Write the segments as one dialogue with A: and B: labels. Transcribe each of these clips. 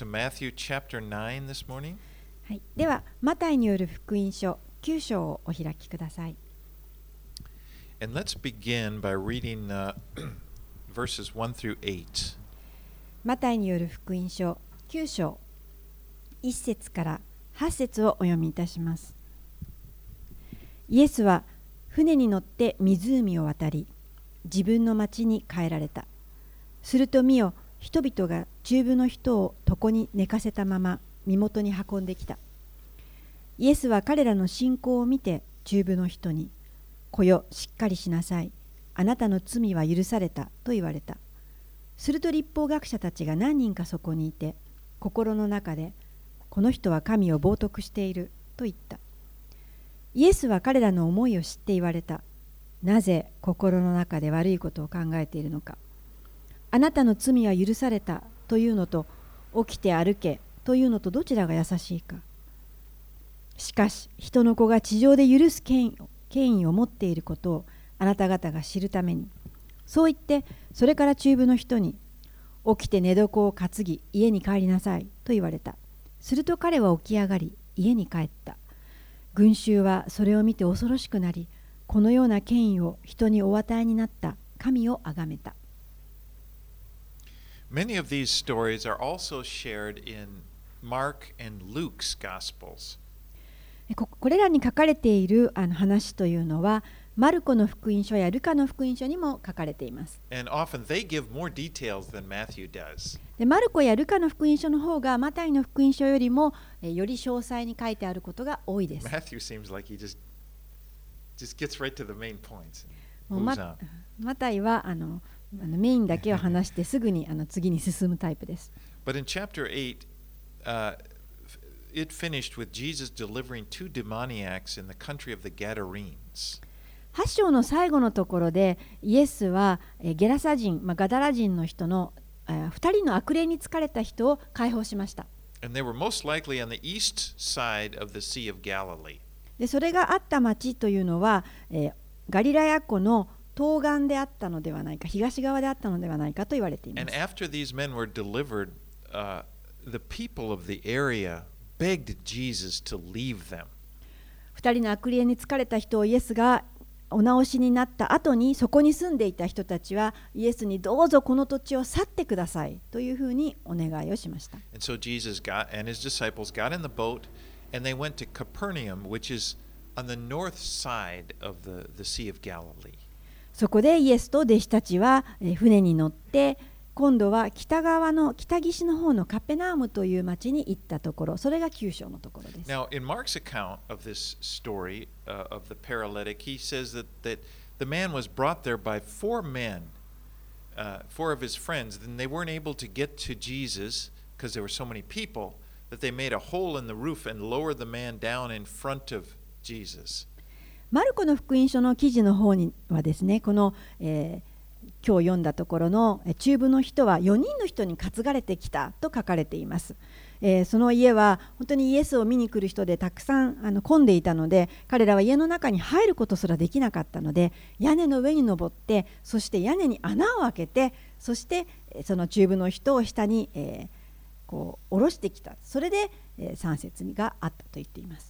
A: to Matthew chapter 9 this morning.
B: はい、では、マタイによる福音書9章をお開きください。
A: And let's begin by reading uh, verses 1 through 8.
B: マタイによる福音書9章1節から8節をお読みいたします。イエスは船に乗って湖を渡り、自分の町に帰られた。すると見よ、人々が中部の人を床に寝かせたまま身元に運んできた。イエスは彼らの信仰を見て中部の人に、子よ、しっかりしなさい。あなたの罪は許されたと言われた。すると立法学者たちが何人かそこにいて心の中でこの人は神を冒涜していると言ったイエスは彼らの思いを知って言われたなぜ心の中で悪いことを考えているのかあなたの罪は許されたというのと起きて歩けというのとどちらが優しいか。しかし人の子が地上で許す権威権威を持っていることをあなた方が知るためにそう言ってそれから中部の人に起きて寝床を担ぎ家に帰りなさいと言われた。すると彼は起き上がり家に帰った。群衆はそれを見て恐ろしくなりこのような権威を人にお与えになった神をあがめた。
A: Many of these stories are also shared in Mark and Luke's Gospels.
B: こ,れらに書かれているあの話というのは、マルコの福音書やルカの福音書にも書かれています。で、マルコやルカの福音書の方が、マタイの福音書よりもえより詳細に書いてあることが多いです。マタイはあのあのメインだけを話してすぐにあの次に進むタイプです。
A: 八 8,
B: 章の最後のところで、イエスはゲラサ人、まあ、ガダラ人の人の、えー、2人の悪霊に疲れた人を解放しました。でそれがあった町というのは、えー、ガリラヤ湖の東岸であったのではないか東側であったのではないかと言われていま
A: And
B: す。
A: after these men were delivered, uh, the people of the area begged Jesus to leave them.
B: 2人の悪霊に疲れた人をイエスがお直しになった後にそこに住んでいた人たちはイエスにどうぞこの土地を去ってくださいというふうにお願いをしました
A: And so Jesus got and his disciples got in the boat and they went to Capernaum, which is on the north side of the, the Sea of Galilee.
B: そこでイエスと弟子たちはえ船に乗って今度は北側の北岸の方のカペナームという町に行ったところそれが9章のところです
A: Now, in Mark's account of this story uh, of the paralytic, he says that, that the man was brought there by four men, uh, four of his friends, and they weren't able to get to Jesus because there were so many people that they made a hole in the roof and lowered the man down in front of Jesus.
B: マルコの福音書の記事の方にはですねこの、えー今日読んだところのえー中部の人は4人の人に担がれてきたと書かれています、えーその家は本当にイエスを見に来る人でたくさんあの混んでいたので彼らは家の中に入ることすらできなかったので屋根の上に登ってそして屋根に穴を開けてそしてその中部の人を下に、えーこう下ろしてきた。それで、え3節があったと言っています。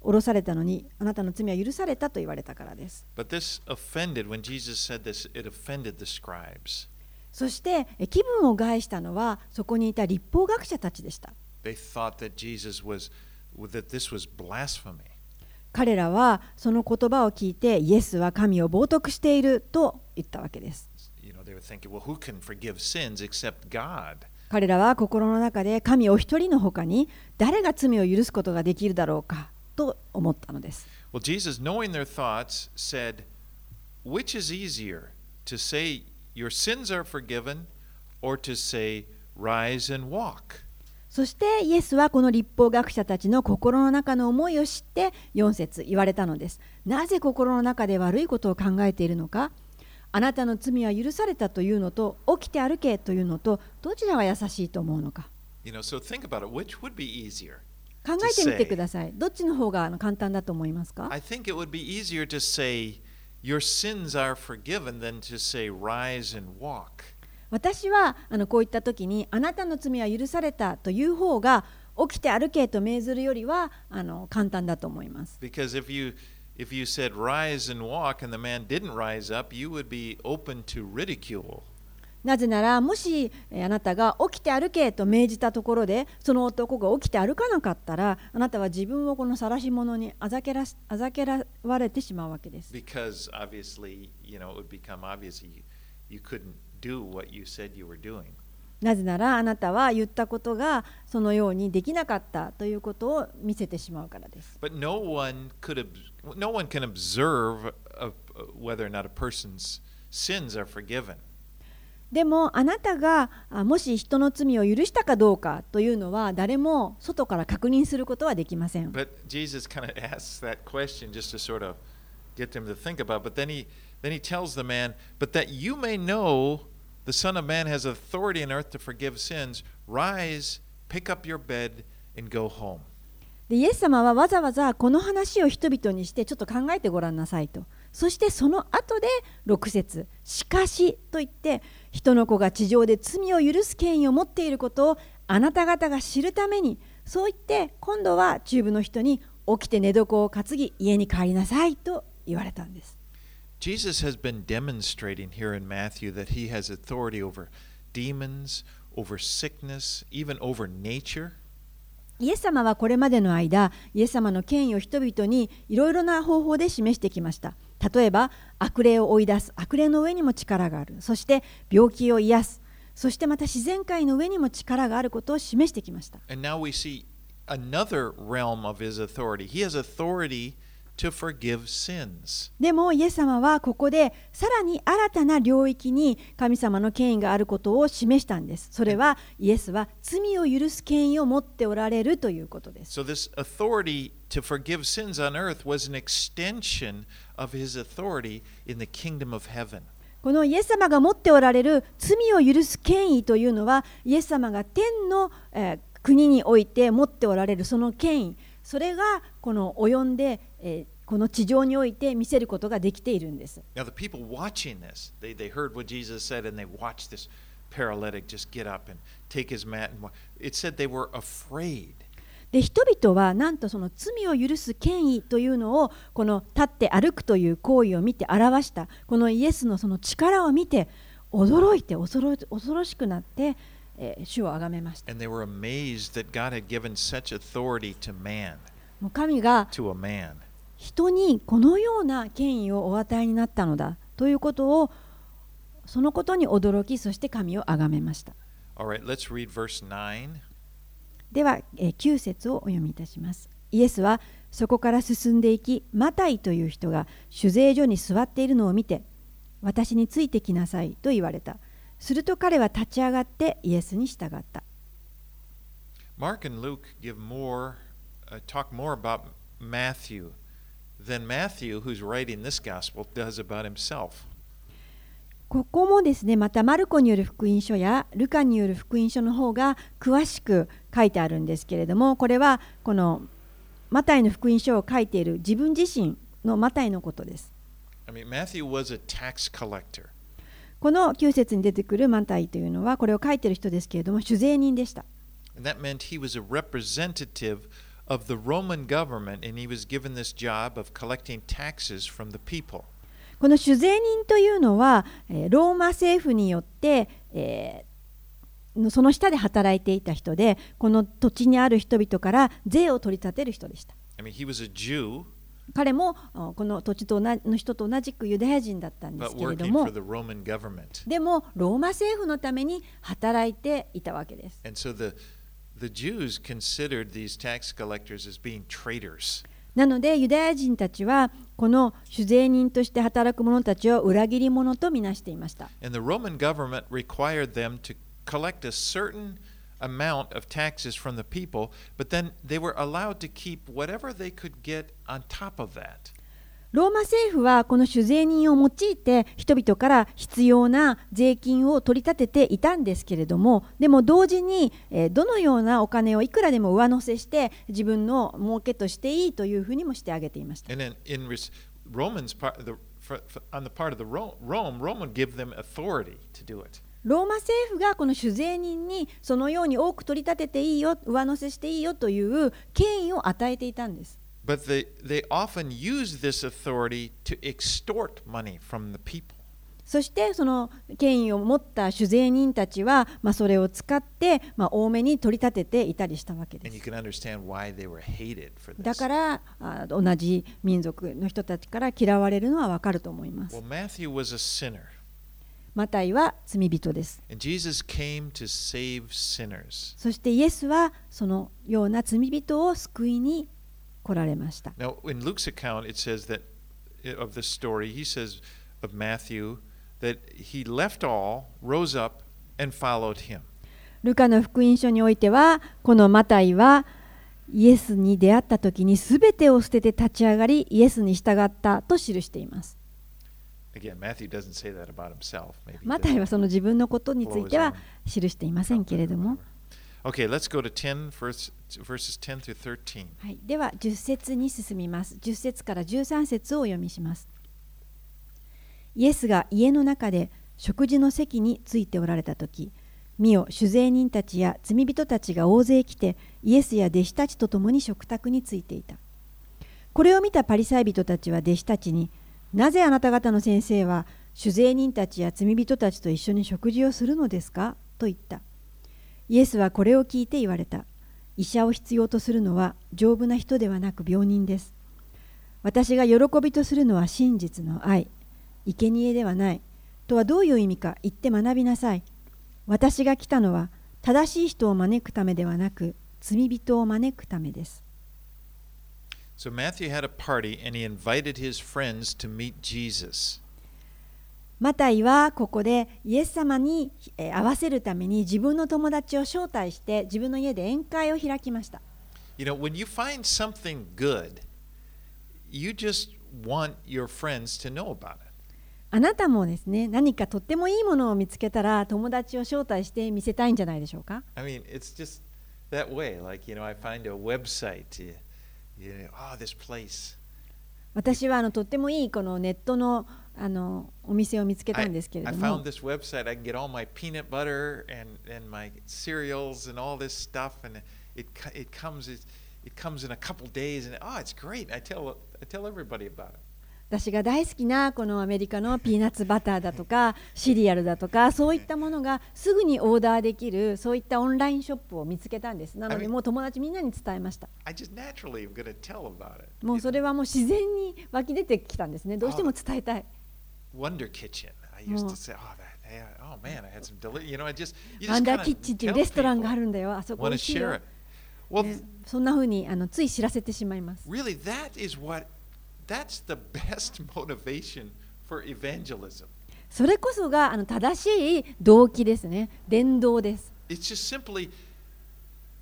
B: 降ろされたのに、あなたの罪は許されたと言われたからです。そして、気分を害したのは、そこにいた立法学者たちでした。彼らはその言葉を聞いて、イエスは神を冒涜していると言ったわけです。彼らは心の中で神お一人のほかに誰が罪を許すことができるだろうか。と思ったのです。
A: Well, Jesus, knowing their thoughts, said, Which is easier, to say your sins are forgiven, or to say, Rise and walk?
B: そしてイエスはこの立法学者たちの心の中の思いを知って4節言われたのです。なぜ心の中で悪いことを考えているのかあなたの罪は許されたというのと起きて歩けというのとどちらが優しいと思うのか
A: You know, so think about it. Which would be easier?
B: 考えてみてください。どっちの方があの簡単だと思いますか
A: I think it would be easier to say, Your sins are forgiven than to say, Rise and walk.
B: 私はあのこういった時にあなたの罪は許されたという方が起きて歩けと命ずるよりはあの簡単だと思います。
A: Because if you if you said rise and walk and the man didn't rise up, you would be open to ridicule.
B: なぜなら、もしあなたが起きて歩けと命じたところで、その男が起きて歩かなかったら、あなたは自分をこの晒し者にあざけら,あざけらわれてしまうわけです。なぜなら、あなたは言ったことがそのようにできなかったということを見せてしまうからです。
A: But no one, could no one can observe whether or not a person's sins are forgiven.
B: でもあなたがもし人の罪を許したかどうかというのは誰も外から確認することはできません。Yes イエス様はわざわざこの話を人々にしてちょっと考えてごらんなさいと。そしてその後で6節。しかし」と言って人の子が地上で罪を許す権威を持っていることをあなた方が知るためにそう言って今度は中部の人に起きて寝床を担ぎ家に帰りなさいと言われたんです。
A: Jesus has been demonstrating here in Matthew that he has authority over demons, over sickness, even over nature.
B: イエス様はこれまでの間、イエス様の権威を人々にいろいろな方法で示してきました。例えば、悪霊を追い出す、悪霊の上にも力がある、そして病気を癒す、そしてまた自然界の上にも力があることを示してきました。
A: And now we see another realm of his authority. He has authority to forgive sins.
B: でも、イエス様はここでさらに新たな領域に神様の権威があることを示したんです。それは、イエスは罪を許す権威を持っておられるということです。
A: So, this authority to forgive sins on earth was an extension of his authority in the kingdom of heaven.
B: このイエス様が持っておられる罪を許す権威というのはイエス様が天の、えー国において持っておられるその権威それがこの及んで、えーこの地上において見せることができているんです。
A: Now, the people watching this, they, they heard what Jesus said and they watched this paralytic just get up and take his mat. And it said they were afraid.
B: で人々はなんとその罪を許す権威というのをこの立って歩くという行為を見て表したこのイエスのその力を見て驚いて恐ろ恐ろしくなって、えー主をあがめました。もう神が.人にこのような権威をお与えになったのだということをそのことに驚きそして神をあがめました
A: All right, let's read verse 9.
B: ではえ9節をお読みいたしますイエスはそこから進んでいきマタイという人が酒税所に座っているのを見て私についてきなさいと言われたすると彼は立ち上がってイエスに従った
A: Mark and Luke give more, uh, talk more about Matthew than Matthew, who's writing this gospel, does about himself.
B: ここもですねまたマルコによる福音書やルカによる福音書の方が詳しく書いてあるんですけれどもこれはこのマタイの福音書を書いている自分自身のマタイのことです
A: I mean.
B: この9節に出てくるマタイというのはこれを書いている人ですけれども酒税人でした
A: that meant he was a representative of the Roman government, and he was given this job of collecting taxes from the people.
B: この酒税人というのはえーローマ政府によって、えーのその下で働いていた人でこの土地にある人々から税を取り立てる人でした
A: I mean,
B: 彼もあこの土地との人と同じくユダヤ人だったんですけれども.でもローマ政府のために働いていたわけです。なのでユダヤ人たちはこの主税人として働く者たちを裏切り者とみなしていました。
A: And the Roman government required them to collect a certain amount of taxes from the people, but then they were allowed to keep whatever they could get on top of that.
B: ローマ政府はこの酒税人を用いて人々から必要な税金を取り立てていたんですけれどもでも同時にえーどのようなお金をいくらでも上乗せして自分の儲けとしていいというふうにもしてあげていました。ローマ政府がこの酒税人にそのように多く取り立てていいよ上乗せしていいよという権威を与えていたんです。そしてその権威を持った主税人たちは、ま、それを使って、ま、多めに取り立てていたりしたわけです。だから同じ民族の人たちから嫌われるのはわかると思います。
A: Well,
B: マタイは罪人です。そしてイエスはそのような罪人を救いに来られました。ルカの福音書においては、このマタイはイエスに出会った時にすべてを捨てて立ち上がり、イエスに従ったと記しています。マタイはその自分のことについては記していませんけれども。
A: Okay, let's go to 10, verse, verses 10 through 13.
B: はい、では10節に進みます。10節から13節をお読みします。イエスが家の中で食事の席についておられた時見よ酒税人たちや罪人たちが大勢来てイエスや弟子たちと共に食卓についていた。これを見たパリサイ人たちは弟子たちになぜあなた方の先生は酒税人たちや罪人たちと一緒に食事をするのですか？と言った。イエスはこれを聞いて言われた。医者を必要とするのは丈夫な人ではなく病人です。私が喜びとするのは真実の愛。生贄ではない。とはどういう意味か。言って学びなさい。私が来たのは正しい人を招くためではなく罪人を招くためです。
A: So Matthew had a party and he invited his friends to meet Jesus.
B: マタイはここでイエス様にえー会わせるために自分の友達を招待して自分の家で宴会を開きました
A: You know, when you find something good, you just want your friends to know about it.
B: あなたもですね何かとってもいいものを見つけたら友達を招待して見せたいんじゃないでしょうか
A: I mean, it's just that way. Like, you know, I find a website, you know, oh, this place.
B: 私はあのとってもいいこのネットのあのお店を見つけたんですけれども。私が大好きなこのアメリカのピーナッツバターだとか シリアルだとかそういったものが すぐにオーダーできるそういったオンラインショップを見つけたんです。なのでもう友達みんなに伝えました。もうそれはもう自然に湧き出てきたんですね。どうしても伝えたい。
A: Wonder Kitchen. I used
B: Oh.
A: to say, oh, that, yeah, oh man, I had some deli. You know, I just you
B: ワ
A: just
B: ンダーキッチンっていうレストランがあるんだよあそこ
A: want
B: 美
A: to
B: 味しいよ
A: share it. Well,
B: ねそんな風にあのつい知らせてしまいます
A: really, that is what that's the best motivation for evangelism.
B: それこそがあの正しい動機ですね伝道です
A: It's just simply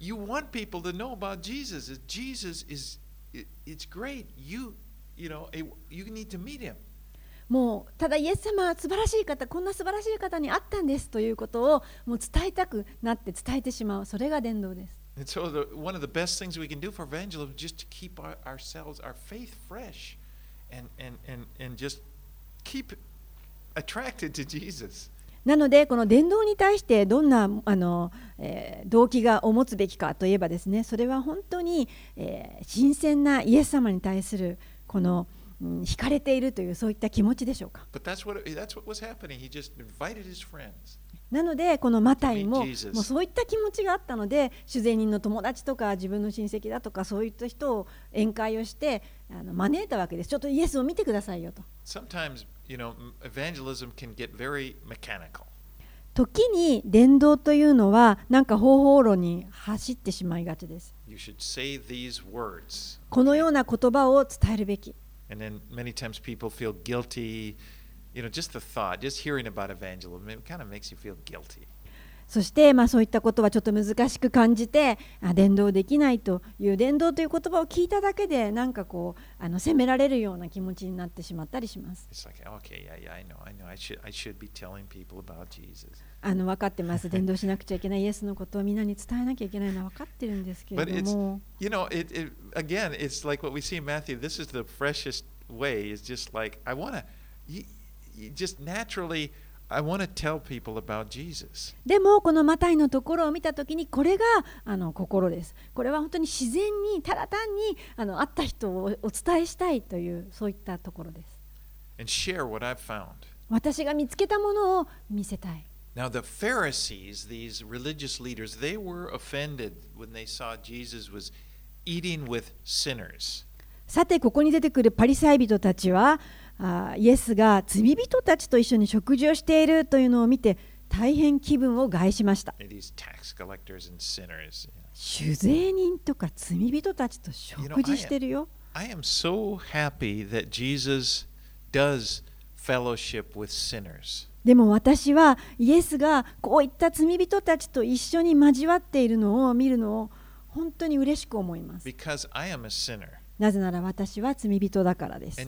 A: you want people to know about Jesus. Jesus is it, it's great. You you know you need to meet him.
B: もうただイエス様は素晴らしい方こんな素晴らしい方にあったんですということをもう伝えたくなって伝えてしまうそれが伝道です。なのでこの伝道に対してどんなあの、えー、動機が持つべきかといえばですねそれは本当に、えー、新鮮なイエス様に対するこの、惹かれているというそういった気持ちでしょうか？なのでこのマタイも.もうそういった気持ちがあったので主税人の友達とか自分の親戚だとかそういった人を宴会をしてあの招いたわけですちょっとイエスを見てくださいよと.時に伝道というのはなんか方法論に走ってしまいがちです.このような言葉を伝えるべき
A: And then many times people feel guilty. You know, just the thought, just hearing about evangelism, it kind of makes you feel guilty.
B: そして、まあ、そういったことはちょっと難しく感じてあ伝道できないという伝道という言葉を聞いただけでなんかこうあの責められるような気持ちになってしまったりします。
A: Like, okay, yeah, yeah, I know, I know. I should, I should
B: あの分かってます伝道しなくちゃいけないイエスのことをみんなに伝えなきゃいけないのは分かってるんですけれ
A: But
B: ども
A: You know, it, it again, it's like what we see in Matthew. This is the freshest way. It's just like I want to, you, you just naturally, I want to tell people about Jesus.
B: でもこのマタイのところを見た時にこれがあの心ですこれは本当に自然にただ単にあの会った人をお伝えしたいというそういったところです
A: and share what I've found.
B: 私が見つけたものを見せたい
A: Now, the Pharisees, these religious leaders, they were offended when they saw Jesus was eating with sinners.
B: さてここに出てくるパリサイ人たちはあイエスが罪人たちと一緒に食事をしているというのを見て大変気分を害しました.酒税人とか罪人たちと食事してるよ
A: I am so happy that Jesus does fellowship with sinners.
B: でも私はイエスがこういった罪人たちと一緒に交わっているのを見るのを本当に嬉しく思います。なぜなら私は罪人だからです。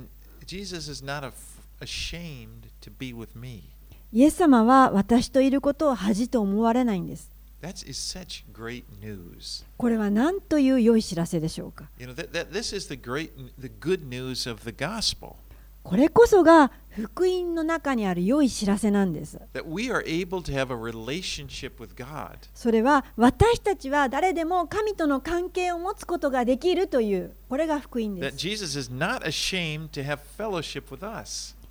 B: イエス様は私といることを恥と思われないんです。これは何という良い知らせでしょうか
A: ？You know, that, that
B: これこそが福音の中にある良い知らせなんです。それは私たちは誰でも神との関係を持つことができるという、これが福音です。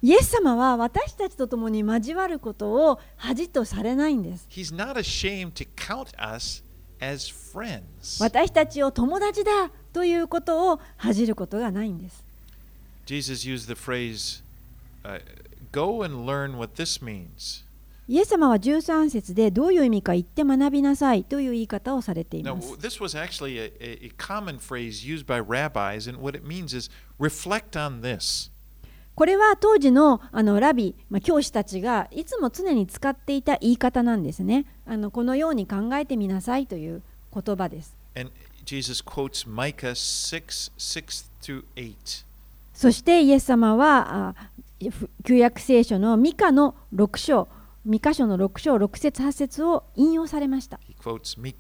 B: イエス様は私たちと共に交わることを恥とされないんです。私たちを友達だということを恥じることがないんです。イエス様は13節でどういう意味か言って学びなさいという言い方をされています。これは当時の,ラビ、教師たちがいつも常に使っていた言い方なんですね。このように考えてみなさいという言葉です。そしてイエス様は旧約聖書のミカの6章、ミカ書の6章6節8節を引用されました。
A: He quotes
B: ミ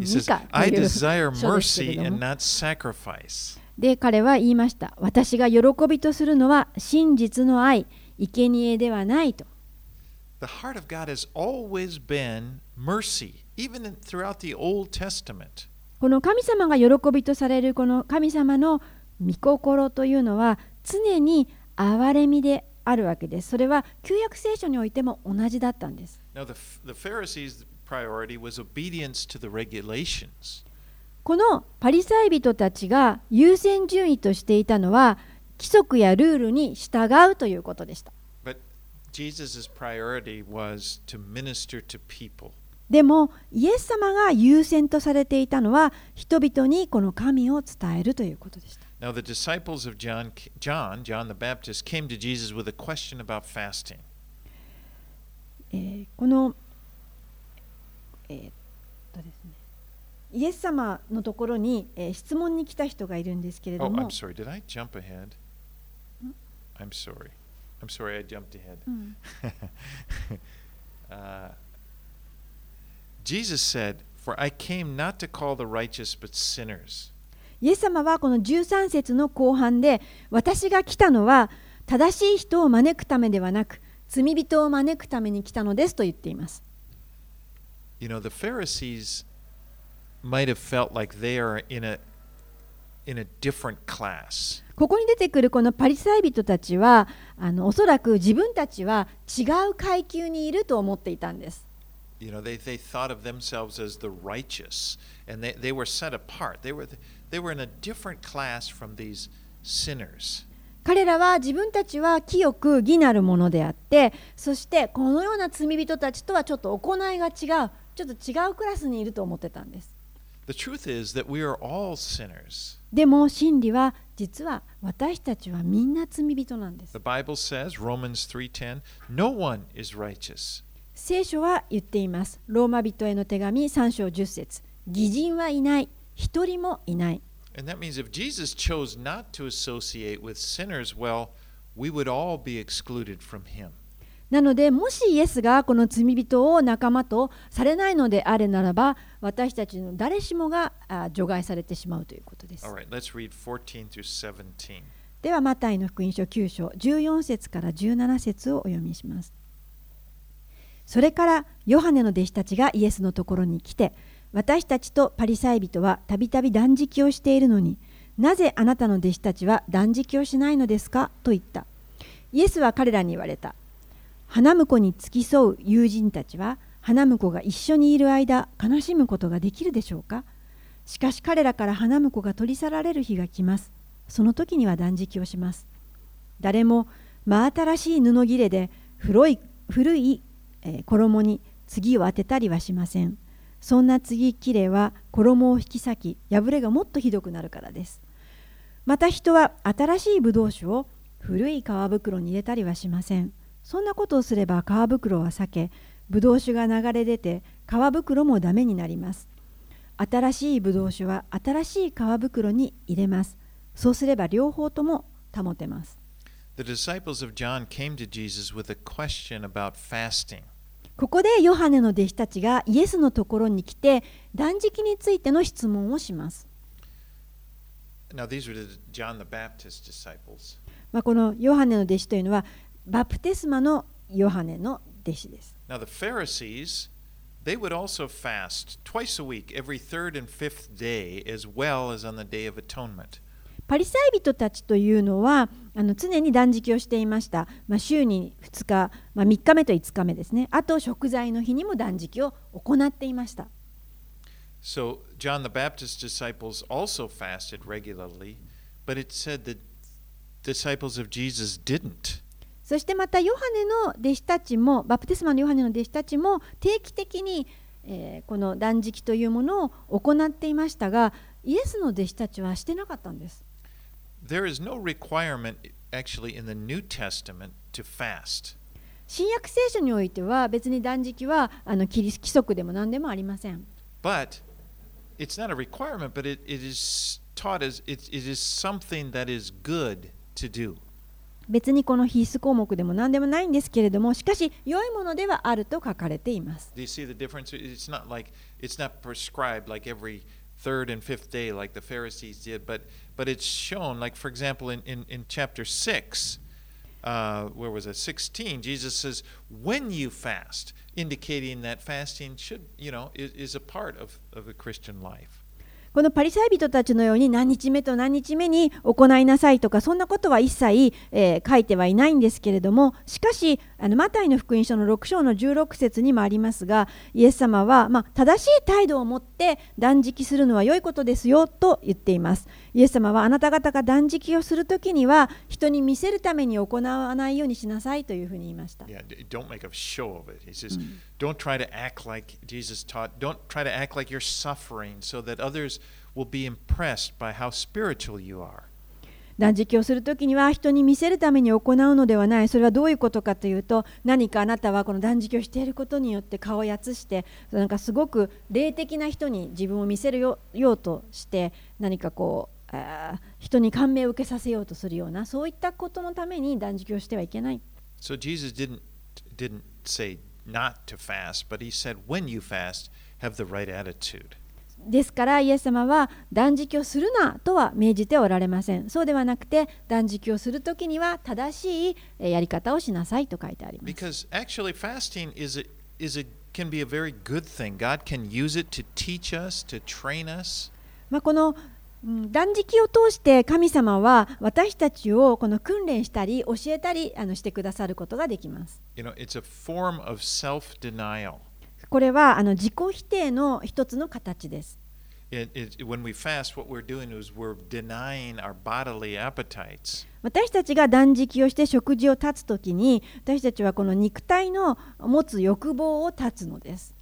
A: He says, I desire mercy and not sacrifice.
B: で彼は言いました私が喜びとするのは真実の愛生贄ではないと
A: The heart of God has always been mercy, even throughout the Old Testament.
B: この神様が喜びとされるこの神様の御心というのは常に憐れみであるわけですそれは旧約聖書においても同じだったんです
A: Now, the, the Pharisees' priority was obedience to the regulations.
B: このパリサイ人たちが優先順位としていたのは規則やルールに従うということでした
A: But Jesus' priority was to minister to people.
B: でもイエス様が優先とされていたのは人々にこの神を伝えるということでした
A: Now, the disciples of John, John, John the Baptist, came to Jesus with a question about fasting.
B: えーこの、えーっとですね、イエス様のところに、えー質問に来た人がいるんですけれ
A: Oh,
B: ども
A: I'm、sorry. Did I jump ahead? I'm sorry. I'm sorry I jumped ahead.
B: うん、
A: uh, Jesus said, For I came not to call the righteous, but sinners.
B: イエス様はこの13節の後半で私が来たのは正しい人を招くためではなく罪人を招くために来たのですと言っています
A: You know, the Pharisees might have felt like they are in a in a different class.
B: ここに出てくるこのパリサイ人たちはあのおそらく自分たちは違う階級にいると思っていたんです
A: You know, they, they thought of themselves as the righteous, and they, they were set apart. They were, they were in a different class from these sinners.
B: 彼らは自分たちは清く義なるものであってそしてこのような罪人たちとはちょっと行いが違うちょっと違うクラスにいると思ってたんです
A: The truth is that we are all sinners.
B: でも真理は実は私たちはみんな罪人なんです
A: The Bible says, Romans 3:10, no one is righteous.
B: 聖書は言っています。ローマ人への手紙3章10節偽人はいない、一人もいない。
A: And that means if Jesus chose not to associate with sinners, well, we would all be excluded from him.
B: なので、もしイエスがこの罪人を仲間とされないのであれならば、私たちの誰しもがあ除外されてしまうということです
A: right, let's read 14 through 17.
B: では、マタイの福音書9章14節から17節をお読みします。それからヨハネの弟子たちがイエスのところに来て、私たちとパリサイ人はたびたび断食をしているのになぜあなたの弟子たちは断食をしないのですか？と言った。イエスは彼らに言われた。花婿に付き添う友人たちは花婿が一緒にいる間悲しむことができるでしょうか？しかし彼らから花婿が取り去られる日が来ます。その時には断食をします。誰も真新しい布切れで古い古い、え衣に次を当てたりはしません。そんな次切れは衣を引き裂き破れがもっとひどくなるからです。また人は新しいブドウ酒を古い皮袋に入れたりはしません。そんなことをすれば皮袋は裂け、ブドウ酒が流れ出て皮袋もダメになります。新しいブドウ酒は新しい皮袋に入れます。そうすれば両方とも保てます。
A: The disciples of John came to Jesus with a question about fasting.
B: ここでヨハネの弟子たちがイエスのところに来て断食についての質問をします。
A: Now, these were John the Baptist disciples.
B: まあ、このヨハネの弟子というのはバプテスマのヨハネの弟子です。
A: Now, the Pharisees, they would also fast twice a week, every third and fifth day, as well as on the Day of Atonement.
B: パリサイ人たちというのはあの常に断食をしていました、まあ、週に2日、まあ、3日目と5日目ですね。あと食材の日にも断食を行っていました。
A: So, John the Baptist's disciples also fasted regularly, but it said that disciples of Jesus didn't.
B: そしてまたヨハネの弟子たちもバプテスマのヨハネの弟子たちも定期的に、えーこの断食というものを行っていましたがイエスの弟子たちはしてなかったんです
A: There is no requirement, actually, in the New Testament to fast.
B: 新約聖書においては別に断食はあの規規則でも何でもありません
A: But it's not a requirement, but it, it is taught as it, it is something that is good to do.
B: 別にこの必須項目でも何でもないんですけれどもしかし良いものではあると書かれています
A: Do you see the difference? It's not like it's not prescribed like every third and fifth day like the Pharisees did, but but it's shown like for example in, in, in chapter six, uh, where was it? Sixteen, Jesus says, when you fast, indicating that fasting should, you know, is, is a part of, of the Christian life.
B: このパリサイ人たちのように何日目と何日目に行いなさいとかそんなことは一切、えー書いてはいないんですけれどもしかしあのマタイの福音書の6章の16節にもありますがイエス様は、まあ、正しい態度を持って断食するのは良いことですよと言っています。イエス様はあなた方が断食をするときには人に見せるために行わないようにしなさいというふうに言いました
A: Yeah, d- don't make a show of it. He says, don't try to act like Jesus taught. Don't try to act like you're suffering so that others will be impressed by how spiritual you are.
B: 断食をするときには人に見せるために行うのではないそれはどういうことかというと何かあなたはこの断食をしていることによって顔をやつしてなんかすごく霊的な人に自分を見せるよようとして何かこう人に感銘を受けさせようとするようなそういったことのために断食をしてはいけない
A: So Jesus didn't didn't say not to fast, but he said when you fast, have the right attitude.
B: ですからイエス様は断食をするなとは命じておられませんそうではなくて断食をするときには正しいえーやり方をしなさいと書いてあります
A: Because actually fasting is a, is a can be a very good thing. God can use it to teach us, to train us.
B: まあ、このうん断食を通して神様は私たちをこの訓練したり教えたりあのしてくださることができます。これはあの自己否定の一つの形です。私たちが断食をして食事を立つときに私たちはこの肉体の持つ欲望を立つのです。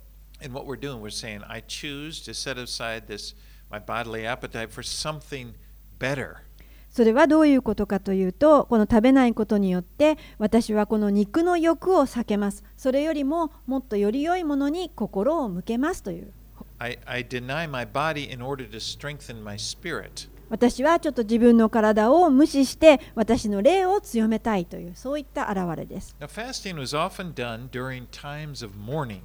B: それはどういうことかというと、この食べないことによって、私はこの肉の欲を避けます。それよりも、もっとより良いものに心を向けますという。私はちょっと自分の体を無視して、私の霊を強めたいという、そういった現れです。
A: Now, fasting was often done during times of mourning.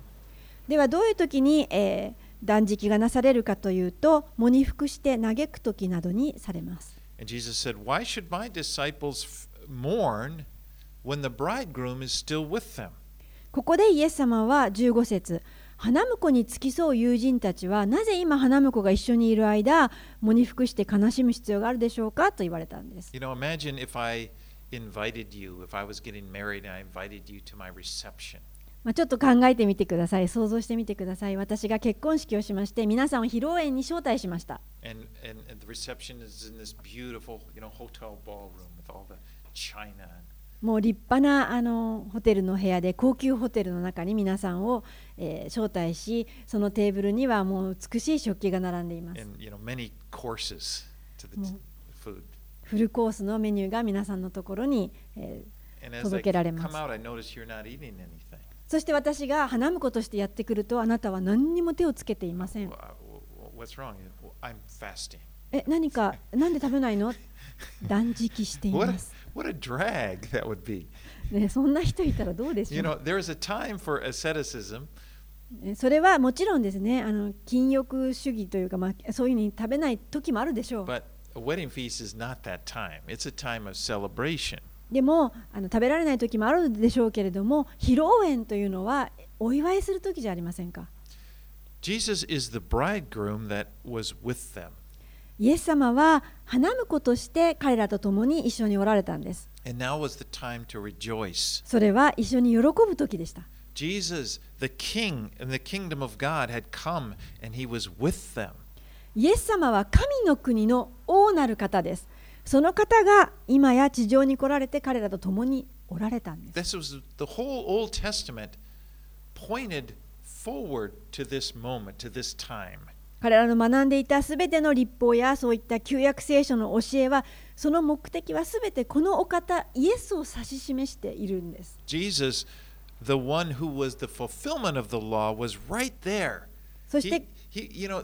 B: ではどういう時に、えー、断食がなされるかというと喪に服して嘆く時などにされます
A: Jesus said, Why should my disciples mourn when the bridegroom is still with them?
B: ここでイエス様は15節花婿に付き添う友人たちはなぜ今花婿が一緒にいる間喪に服して悲しむ必要があるでしょうかと言われたんです
A: You know, imagine if I invited you, if I was getting married and I invited you to my reception.
B: まあ、ちょっと考えてみてください。想像してみてください。私が結婚式をしまして、皆さんを披露宴に招待しました。もう立派なあのホテルの部屋で、高級ホテルの中に皆さんを、えー、招待し、そのテーブルにはもう美しい食器が並んでいます。フルコースのメニューが皆さんのところに、えー、届けられます。そして私が花婿としてやってくるとあなたは何にも手をつけていません
A: uh.
B: え何かなんで食べないの断食してい
A: What
B: ま
A: a,
B: す、
A: what a drag that would be.
B: ね、そんな人いたらどうでし
A: You
B: ょ
A: know, there is a time for asceticism,
B: うそれはもちろんですねあの禁欲主義というか、まあ、そういうふうに食べない時もあるでしょう
A: but a wedding feast is not that time. It's a time of celebration.
B: でもあの食べられない時もあるでしょうけれども披露宴というのはお祝いする時じゃありませんか？イエス様は花婿として彼らと共に一緒におられたんです。それは一緒に喜ぶ時でした。イエス様は神の国の王なる方です。その方が今や地上に来られて彼らと共におられたんです
A: This was the whole Old Testament pointed forward to this moment, to this time.
B: 彼らの学んでいたすべての立法やそういった旧約聖書の教えはその目的はすべてこのお方イエスを指し示しているんです
A: Jesus, the one who was the fulfillment of the law, was right there.
B: そして
A: He, he you know,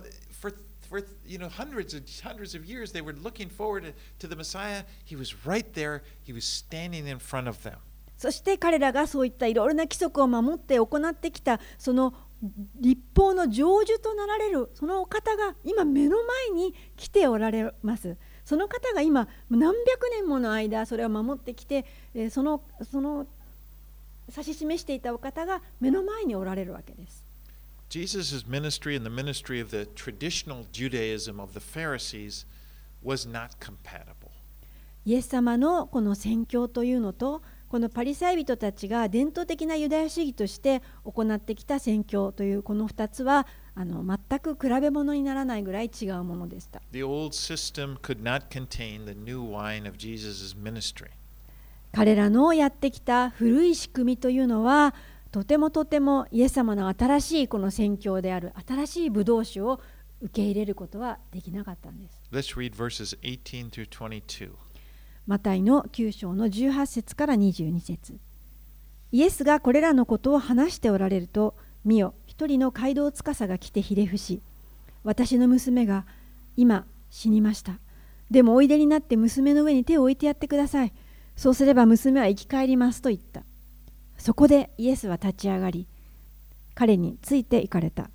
A: for you know hundreds and hundreds of years they were looking forward to the Messiah. He was right there. He was standing in front of them.
B: そして彼らがそういったいろいろな規則を守って行ってきたその立法の成就となられるそのお方が今目の前に来ておられますその方が今何百年もの間それを守ってきてそのその指し示していたお方が目の前におられるわけです
A: Jesus' ministry and the ministry of the traditional Judaism of the Pharisees was not compatible.
B: イエス様のこの宣教というのとこのパリサイ人たちが伝統的なユダヤ主義として行ってきた宣教というこの2つはあの全く比べ物にならないぐらい違うものでした
A: The old system could not contain the new wine of Jesus' ministry.
B: 彼らのやってきた古い仕組みというのはとてもとてもイエス様の新しいこの宣教である新しいブドウ酒を受け入れることはできなかったんです。
A: Let's read verses 18 through 22.
B: マタイの9章の18節から22節。イエスがこれらのことを話しておられると見よ一人の街道司が来てひれ伏し私の娘が今死にました。でもおいでになって娘の上に手を置いてやってください。そうすれば娘は生き返りますと言ったそこでイエスは立ち上がり彼について行かれた。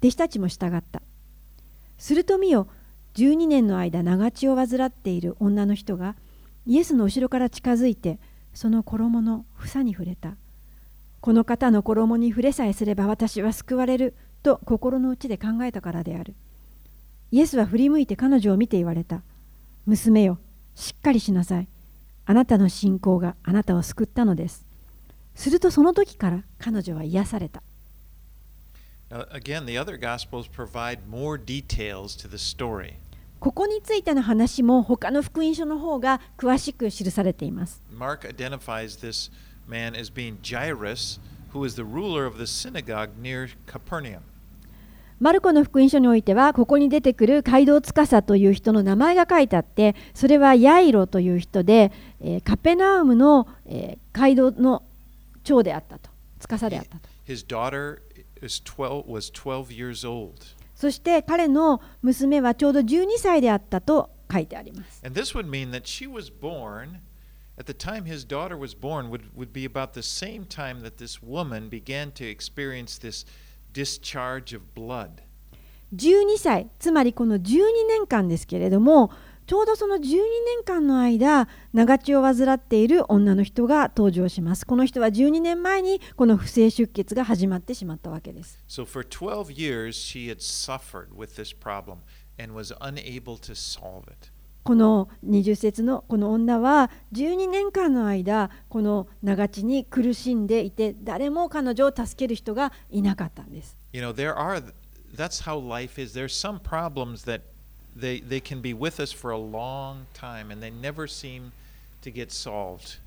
B: 弟子たちも従った。すると見よ12年の間長血を患っている女の人がイエスの後ろから近づいてその衣の房に触れた。この方の衣に触れさえすれば私は救われると心の内で考えたからである。イエスは振り向いて彼女を見て言われた。娘よしっかりしなさい。あなたの信仰があなたを救ったのです。するとその時から彼女は癒された。ここについての話も他の福音書の方が詳しく記されています。マルコの福音書においては、ここに出てくるカイ街道司という人の名前が書いてあって、それはヤイロという人で、カペナウムのカイドウの長であったと司であったと
A: His daughter is 12, was 12 years old.
B: そして彼の娘はちょうど12歳であったと書いてあります
A: And this would mean that she was born, at the time his daughter was born, would, would be about the same time that this woman began to experience this discharge of blood.
B: 12歳つまりこの12年間ですけれどもちょうどその12年間の間長血を患っている女の人が登場します。この人は12年前にこの不正出血が始まってしまったわけです、
A: so、12, years, problem,
B: この20節のこの女は12年間の間この長血に苦しんでいて誰も彼女を助ける人がいなかったんです。
A: They, they can be with us for a long time and they never seem to get solved.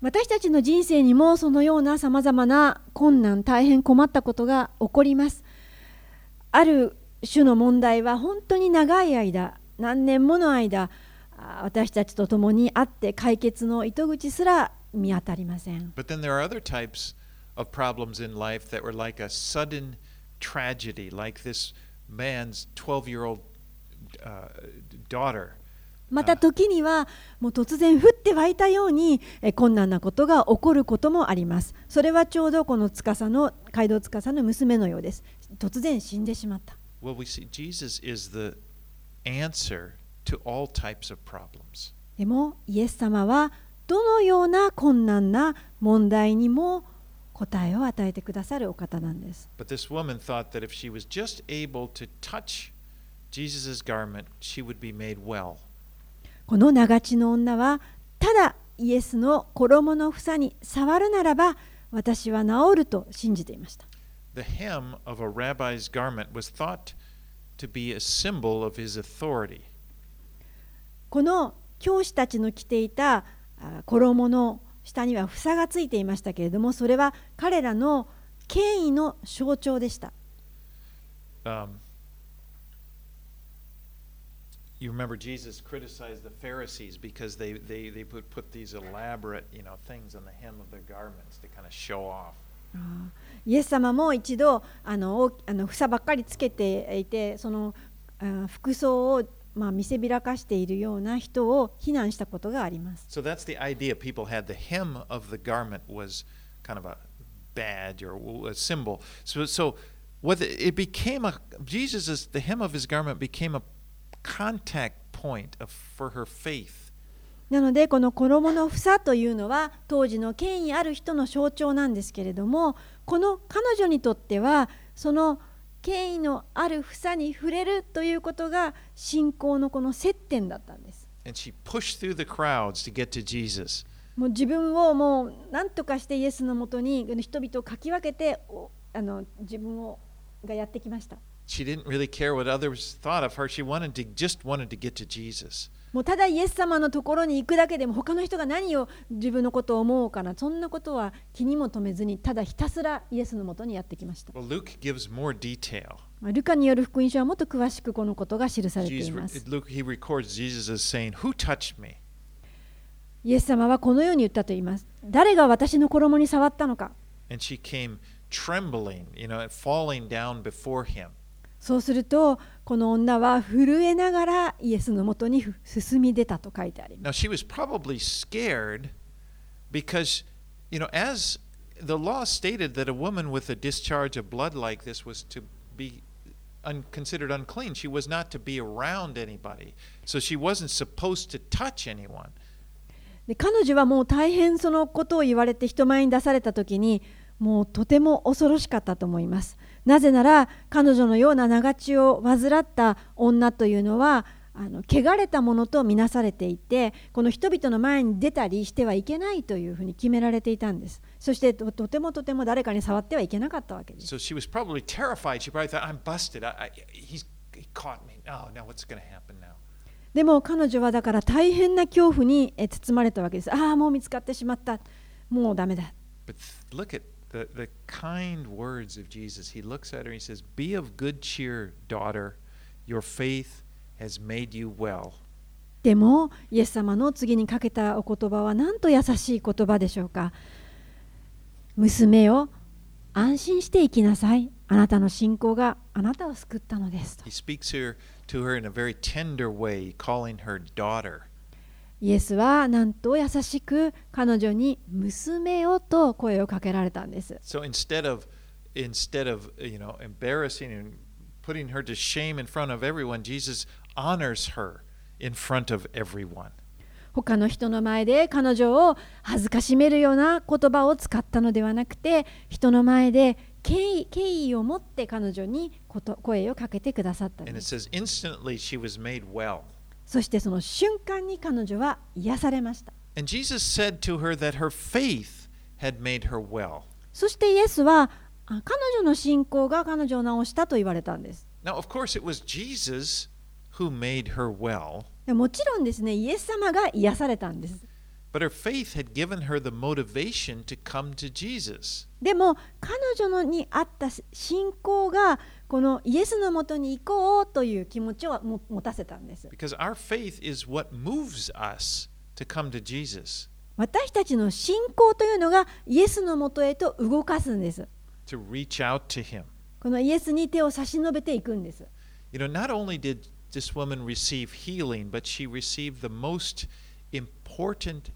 B: 私たちの人生にもそのようなさまざまな困難大変困ったことが起こりますある種の問題は本当に長い間何年もの間あ私たちと共にあって解決の糸口すら見当たりません
A: But then there are other types of problems in life that were like a sudden tragedy, like this man's 12 year old uh, daughter.
B: また時にはもう突然降って湧いたようにえ困難なことが起こることもありますそれはちょうどこの司の街道司の娘のようです突然死んでしまった
A: Well, we see Jesus is the answer to all types of problems.
B: でもイエス様はどのような困難な問題にも答えを与えてくださるお方なんです。
A: But this woman thought that if she was just able to touch
B: この長血の女はただイエスの衣の房に触るならば私は治ると信じていました。この教師たちの着ていた衣の下には房がついていましたけれども、それは彼らの権威の象徴でした。
A: you remember Jesus criticized the Pharisees because they, they, they put, put these elaborate you know, things on the hem of their garments to kind of show off.
B: あーイエス様も一度あの大あの房ばっかりつけていてそのあー服装を、まあ、見せびらかしているような人を非難したことがあります。
A: So that's the idea people had. The hem of the garment was kind of a badge or a symbol. So, so what the- it became a Jesus' the hem of his garment became a contact point of, for her faith.
B: なのでこの衣の房というのは当時の権威ある人の象徴なんですけれどもこの彼女にとってはその権威のある房に触れるということが信仰のこの接点だったんです。
A: And she pushed through the crowds to get to Jesus.
B: もう自分をもう何とかしてイエスのもとに人々をかき分けておあの自分をがやってきました。
A: She didn't really care what others thought of her. She wanted to just wanted to get to Jesus.
B: もうただイエス様のところに行くだけでも他の人が何を自分のことを思うかなそんなことは気にも留めずにただひたすらイエスのもとにやってきました。
A: Well, Luke gives more detail.
B: まあルカによる福音書はもっと詳しくこのことが記されています。
A: Luke he records Jesus as saying, "Who touched me?"
B: イエス様はこのように言ったと言います。誰が私の衣に触ったのか
A: And she came trembling, you know, falling down before him.
B: そうするとこの女は震えながらイエスのもとに進み出たと書いてあります。
A: Now she was probably scared because, you know, as the law stated that a woman with a discharge of blood like this was to be un- considered unclean. She was not to be around anybody. So she wasn't supposed to touch anyone.
B: で彼女はもう大変そのことを言われて人前に出された時にもうとても恐ろしかったと思いますなぜなら彼女のような長血を患った女というのはあの汚れたものとみなされていてこの人々の前に出たりしてはいけないというふうに決められていたんですそしてととてもとても誰かに触ってはいけなかったわけです
A: So she was probably terrified. She probably thought, I'm busted. I, I, he's, he caught me. Oh, now what's going to happen now?
B: でも彼女はだから大変な恐怖にえ包まれたわけですああもう見つかってしまったもうダメだ
A: But look at the, the kind words of Jesus. He looks at her and he says, Be of good cheer, daughter. Your faith has made you well.
B: でもイエス様の次にかけたお言葉はなんと優しい言葉でしょうか娘よ安心して生きなさいあなたの信仰があなたを救ったのですと
A: He speaks here to her in a very tender way, calling her daughter.
B: イエスはなんと優しく彼女に娘よと声をかけられたんです
A: So instead of instead of you know embarrassing and putting her to shame in front of everyone, Jesus honors her in front of everyone.
B: 他の人の前で彼女を恥ずかしめるような言葉を使ったのではなくて人の前で敬意敬意を持って彼女にこと声をかけてくださったん
A: And
B: で
A: it
B: す
A: says instantly she was made well.
B: そしてその瞬間に彼女は癒されました。そしてイエスは彼女の信仰が彼女を治したと言われたんです。もちろんですね、イエス様が癒されたんです。でも彼女のにあった信仰がこのイエスのもとに行こうという気持ちをも持たせたんです
A: Because our faith is what moves us to come to Jesus,
B: 私たちの信仰というのがイエスのもとへと動かすんです
A: to reach out to Him.
B: このイエスに手を差し伸べていくんです
A: You know, not only did this woman receive healing, but she received the most important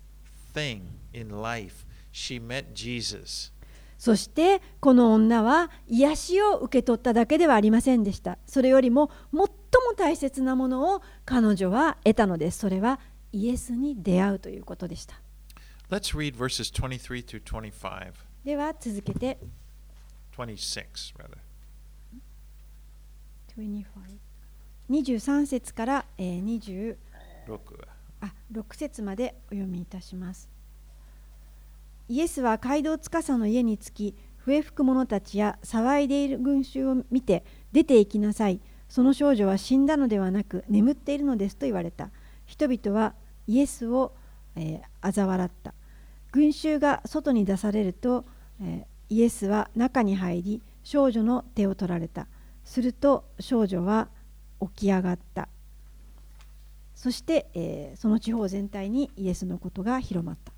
A: thing in life. She met Jesus.
B: そしてこの女は癒しを受け取っただけではありませんでしたそれよりも最も大切なものを彼女は得たのですそれはイエスに出会うということでした
A: Let's read verses 23 through 25.
B: では続けて
A: 26, rather.
B: 25 23節から、えー20
A: 6.
B: あ6節までお読みいたします。イエスは街道司の家に着き、笛吹く者たちや騒いでいる群衆を見て、出て行きなさい。その少女は死んだのではなく、眠っているのですと言われた。人々はイエスを、えー、嘲笑った。群衆が外に出されると、えーイエスは中に入り、少女の手を取られた。すると少女は起き上がった。そして、えーその地方全体にイエスのことが広まった。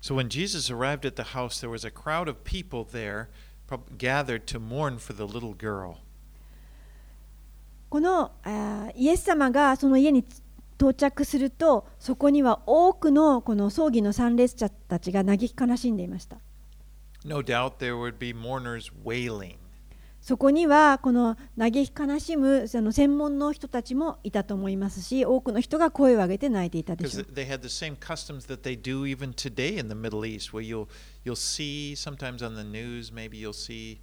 A: So when Jesus arrived at the house, there was a crowd of people there prob- gathered to mourn for the little girl.
B: このあーイエス様がその家に到着するとそこには多くのこの葬儀の参列者たちが嘆き悲しんでいました
A: No doubt there would be mourners wailing.
B: そこにはこの嘆き悲しむその専門の人たちもいたと思いますし多くの人が声を上げて泣いていたでしょう
A: they had the same customs that they do even today in the Middle East, where you'll you'll see sometimes on the news, maybe you'll see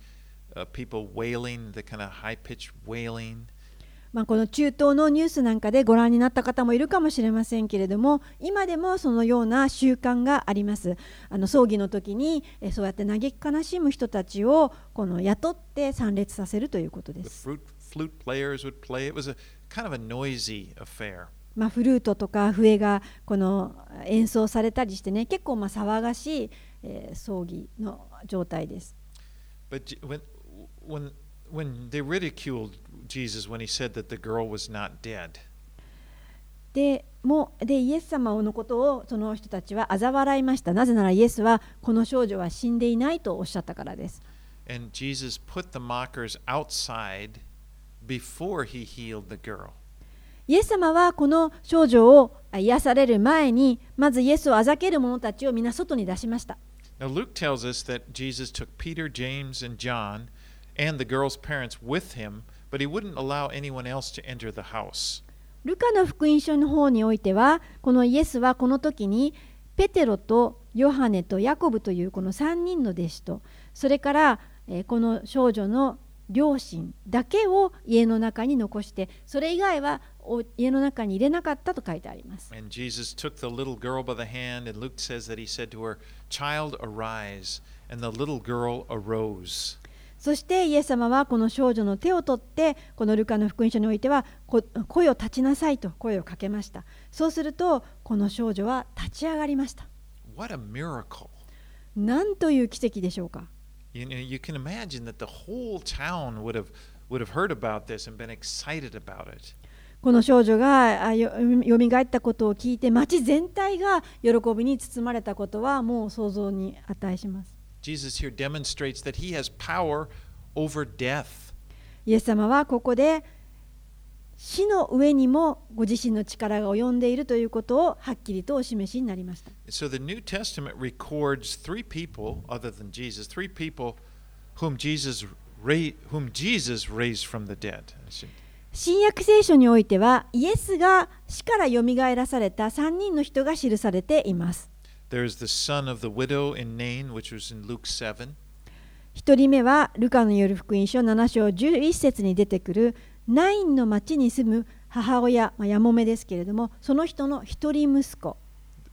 A: uh, people wailing, the kind of high-pitched wailing.
B: まあ、この中東のニュースなんかでご覧になった方もいるかもしれませんけれども今でもそのような習慣があります。あの葬儀の時にえそうやって嘆き悲しむ人たちをこの雇って参列させるということです.まあ、フルートとか笛がこの演奏されたりしてね結構まあ騒がしい、えー葬儀の状態です。
A: But when when when they ridiculed Jesus when he said that the girl was not dead,
B: でもうでイエス様のことをその人たちは嘲笑いましたなぜならイエスはこの少女は死んでいないとおっしゃったからです
A: and Jesus put the mockers outside before he healed the girl.
B: イエス様はこの少女を癒される前にまずイエスをあざける者たちを皆外に出しました
A: Now, Luke tells us that Jesus took Peter, James, and John and the girl's parents with him, but he wouldn't allow anyone else to enter the house.
B: ルカの福音書の方においてはこのイエスはこの時にペテロとヨハネとヤコブというこの3人の弟子とそれからえーこの少女の両親だけを家の中に残してそれ以外はお家の中に入れなかったと書いてあります
A: And Jesus took the little girl by the hand, and Luke says that he said to her, Child, arise. And the little girl arose.
B: そしてイエス様はこの少女の手を取ってこのルカの福音書においてはこ声を立ちなさいと声をかけましたそうするとこの少女は立ち上がりました
A: What a miracle!
B: なんという奇跡でしょうか
A: You know, you can imagine that the whole town would have would have heard about this and been excited about it.
B: この少女がよみがえったことを聞いて町全体が喜びに包まれたことはもう想像に値します。イエス様はここで死の上にもご自身の力が及んでいるということをはっきりとお示しになりました。
A: So、
B: 新約聖書においては、イエスが死からよみがえらされた3人の人が記されています。
A: There's the son of the widow in Nain, which was in Luke 7.
B: 1人目はルカの夜福音書7章11節に出てくるナインの町に住む母親、まあ、やもめですけれどもその人の一人息子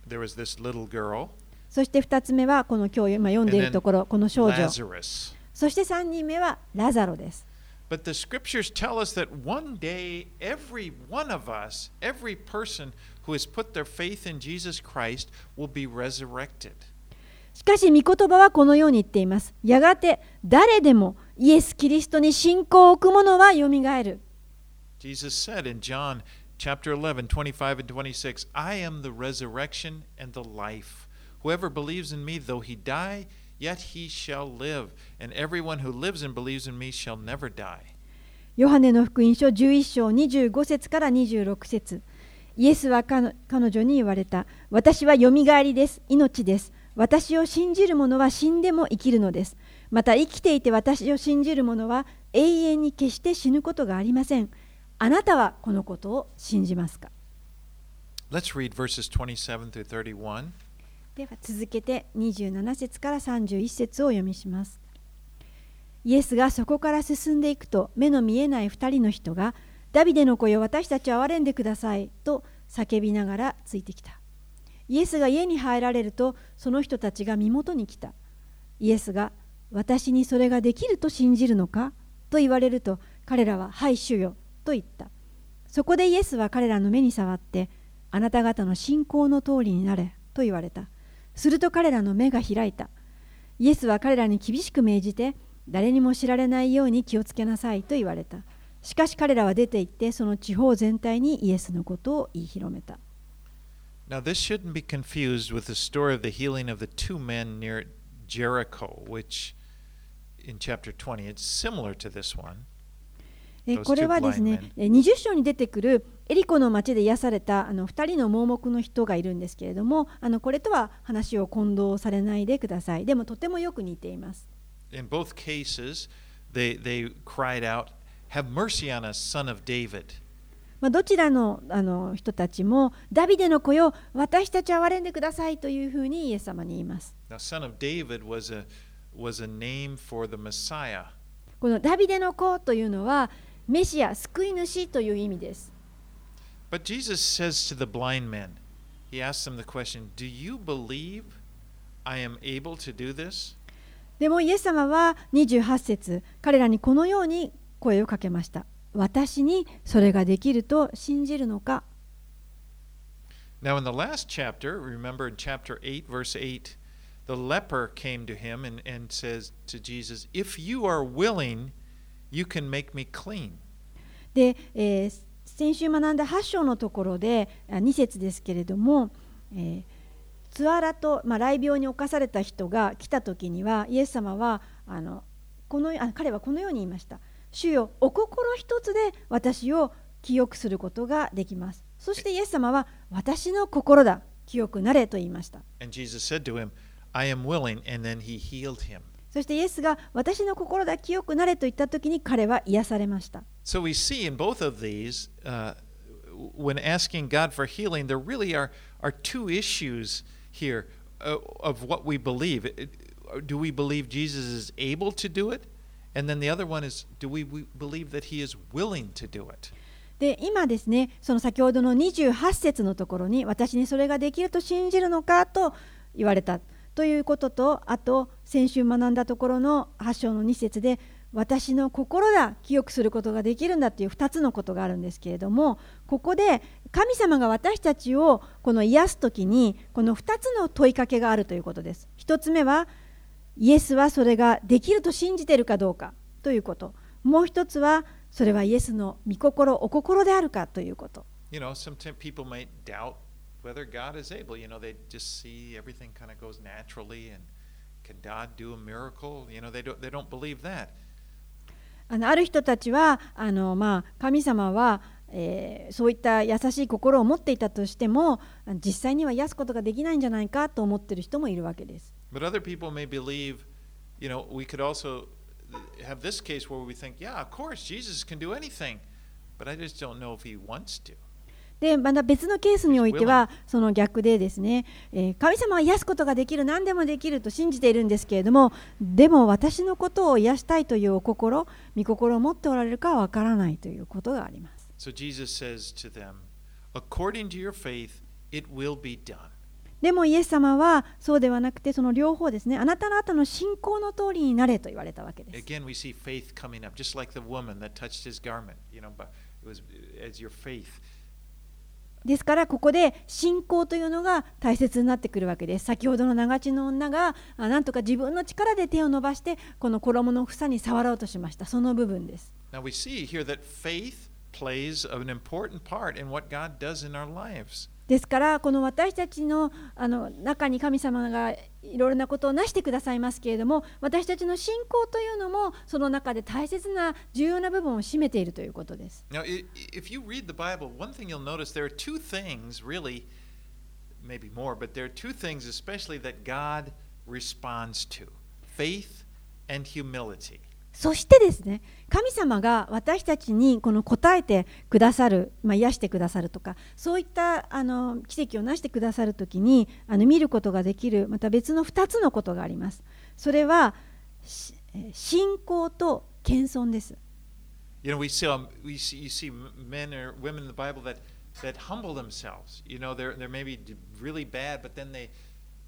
A: There was this little girl,
B: そして2つ目はこの今日今読んでいるところこの少女
A: Lazarus.
B: そして3人目はラザロです
A: But the scriptures tell us that one day, every one of us, every person who has put their faith in Jesus Christ will be resurrected.
B: しかし御言葉はこのように言っていますやがて誰でもイエス・キリストに信仰を置く者はよみがえる
A: Jesus said in John chapter 11, 25 and 26, I am the resurrection and the life. Whoever believes in me, though he die, yet he shall live. And everyone who lives and believes in me shall never die.
B: ヨハネの福音書11章25節から26節イエスは彼彼女に言われた。私はよみがえりです。命です。私を信じる者は死んでも生きるのです。また生きていて私を信じる者は永遠に決して死ぬことがありません。あなたはこのことを信じますか
A: ？Let's read verses 27 through 31.
B: では続けて27節から31節をお読みします。イエスがそこから進んでいくと目の見えない2人の人が「ダビデの子よ私たちを憐れんでください」と叫びながらついてきた。イエスが家に入られるとその人たちが身元に来た。イエスが「私にそれができると信じるのか?」と言われると彼らは「はい主よ」と言った。そこでイエスは彼らの目に触って「あなた方の信仰の通りになれ」と言われた。すると彼らの目が開いた。イエスは彼らに厳しく命じて、誰にも知られないように気をつけなさいと言われた。しかし彼らは出て行って、その地方全体にイエスのことを言い広めた。
A: Now, this shouldn't be confused with the story of the healing of the two men near Jericho, which in chapter 20, it's similar to this one.
B: これはですね
A: blind、
B: え20章に出てくるエリコの町で癒されたあの2人の盲目の人がいるんですけれども、あのこれとは話を混同されないでください。でもとてもよく似ています。
A: In both cases, they, they cried out, Have mercy on us, son of David.
B: まあ、どちらのあの人たちも、ダビデの子よ、私たちを憐れんでくださいというふうにイエス様に言います。
A: Now, son of David was a, was a name for the Messiah.
B: このダビデの子というのは、メシア、救い主という意味です。
A: But Jesus says to the blind men, He asks them the question, Do you believe I am able to do this?
B: でもイエス様は28節彼らにこのように声をかけました。私にそれができると信じるのか
A: Now, in the last chapter, remember in chapter 8, verse 8, the leper came to him and, and says to Jesus, If you are willing, you can make me clean.
B: で、えー先週学んだ8章のところであ2節ですけれども、えーツアラと、まあ、雷病に侵された人が来た時にはイエス様はあのこのあ彼はこのように言いました「主よお心一つで私を清くすることができます」そしてイエス様は「私の心だ清くなれ」と言いました
A: him, willing.
B: そしてイエスが「私の心だ清くなれ」と言った時に彼は癒されました
A: So we see in both of these, uh, when asking God for healing, there really are, are two issues here uh, of what we believe. Do we believe Jesus is able to do it? And then the other one is, do we, believe that he is willing to do it?
B: で今ですねその先ほどの28節のところに私にそれができると信じるのかと言われたということとあと先週学んだところの8章の2節で私の心だ清くすることができるんだという2つのことがあるんですけれどもここで神様が私たちをこの癒す時にこの2つの問いかけがあるということです。1つ目はイエスはそれができると信じているかどうかということ。もう一つはそれはイエスの御心お心であるかということ。あ,のある人たちはあの、まあ、神様は、えー、そういった優しい心を持っていたとしても実際には癒すことができないんじゃないかと思っている人もいるわけです。
A: But other people may believe, you know, we could also have this case where we think, yeah, of course, Jesus can do anything, but I just don't know if he wants to.
B: でまた別のケースにおいてはその逆でですね、えー神様は癒すことができる何でもできると信じているんですけれどもでも私のことを癒したいというお心御心を持っておられるかはわからないということがあります。
A: So Jesus says to them, according to your faith, it will be done.
B: でもイエス様はそうではなくてその両方ですね。あなたの後の信仰の通りになれと言われたわけです。ですからここで信仰というのが大切になってくるわけです。先ほどの長地の女がなんとか自分の力で手を伸ばしてこの衣の房に触ろうとしました。その部分です。
A: Now we see here plays an important part in what God does in our lives.
B: ですからこの私たちのあの中に神様がいろいろなことをなしてくださいますけれども私たちの信仰というのもその中で大切な重要な部分を占めているということです。
A: Now, i- if you read the Bible, one thing you'll notice there are two things, really, maybe more, but there are two things especially that God responds to faith and humility.
B: そしてですね神様が私たちにこの答えてくださる、まあ、癒してくださるとかそういったあの奇跡をなしてくださるときにあの見ることができるまた別の2つのことがあります。それは信仰と謙遜です。
A: You know, we see, um, we see you see men or women in the Bible that, that humble themselves. You know, they're, they're maybe really bad, but then they,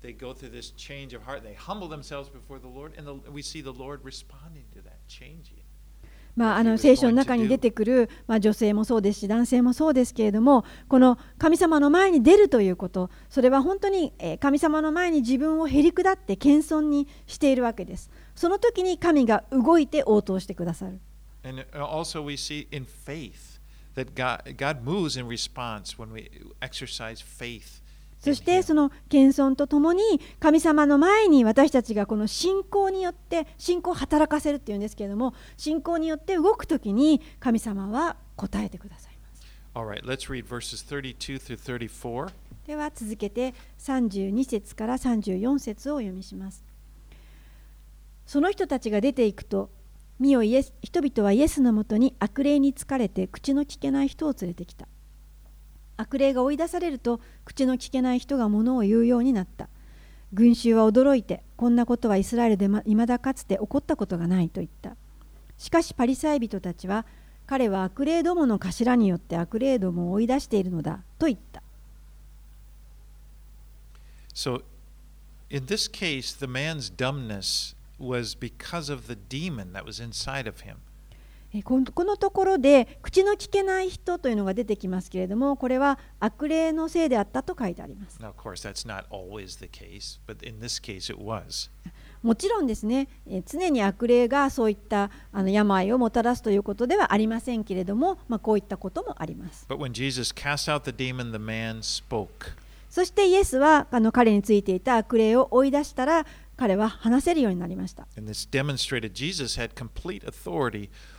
A: they go through this change of heart. They humble themselves before the Lord, and the, we see the Lord responding to that.
B: まあ、あの聖書の中に出てくる、まあ、女性もそうですし男性もそうですけれどもこの神様の前に出るということそれは本当にえー神様の前に自分をへり下って謙遜にしているわけです。その時に神が動いて応答してくださる。
A: And uh, also, we see in faith that God, God moves in response when we exercise faith.
B: そして.その謙遜とともに神様の前に私たちがこの信仰によって信仰を働かせるっていうんですけれども信仰によって動く時に神様は答えてくださいます
A: right, let's read verses 32 through 34.
B: では続けて32節から34節をお読みします。その人たちが出ていくと、見よイエス人々はイエスのもとに悪霊に疲れて口の聞けない人を連れてきた。悪霊が追い出されると口の聞けない人が物を言うようになった。群衆は驚いて、こんなことはイスラエルでいまだかつて起こったことがないと言った。しかしパリサイ人たちは、彼は悪霊どもの頭によって悪霊どもを追い出しているのだと言った。
A: So, in this case, the man's dumbness was because of the demon that was inside of him.
B: えーこのところで口の聞けない人というのが出てきますけれどもこれは悪霊のせいであったと書いてあります
A: Now, course, case, case.
B: もちろんですねえー常に悪霊がそういったあの病をもたらすということではありませんけれども、まあ、こういったこともあります
A: But when Jesus cast out the demon, the man spoke.
B: そしてイエスはあの彼についていた悪霊を追い出したら彼は話せるようになりました
A: And this demonstrated Jesus had complete authority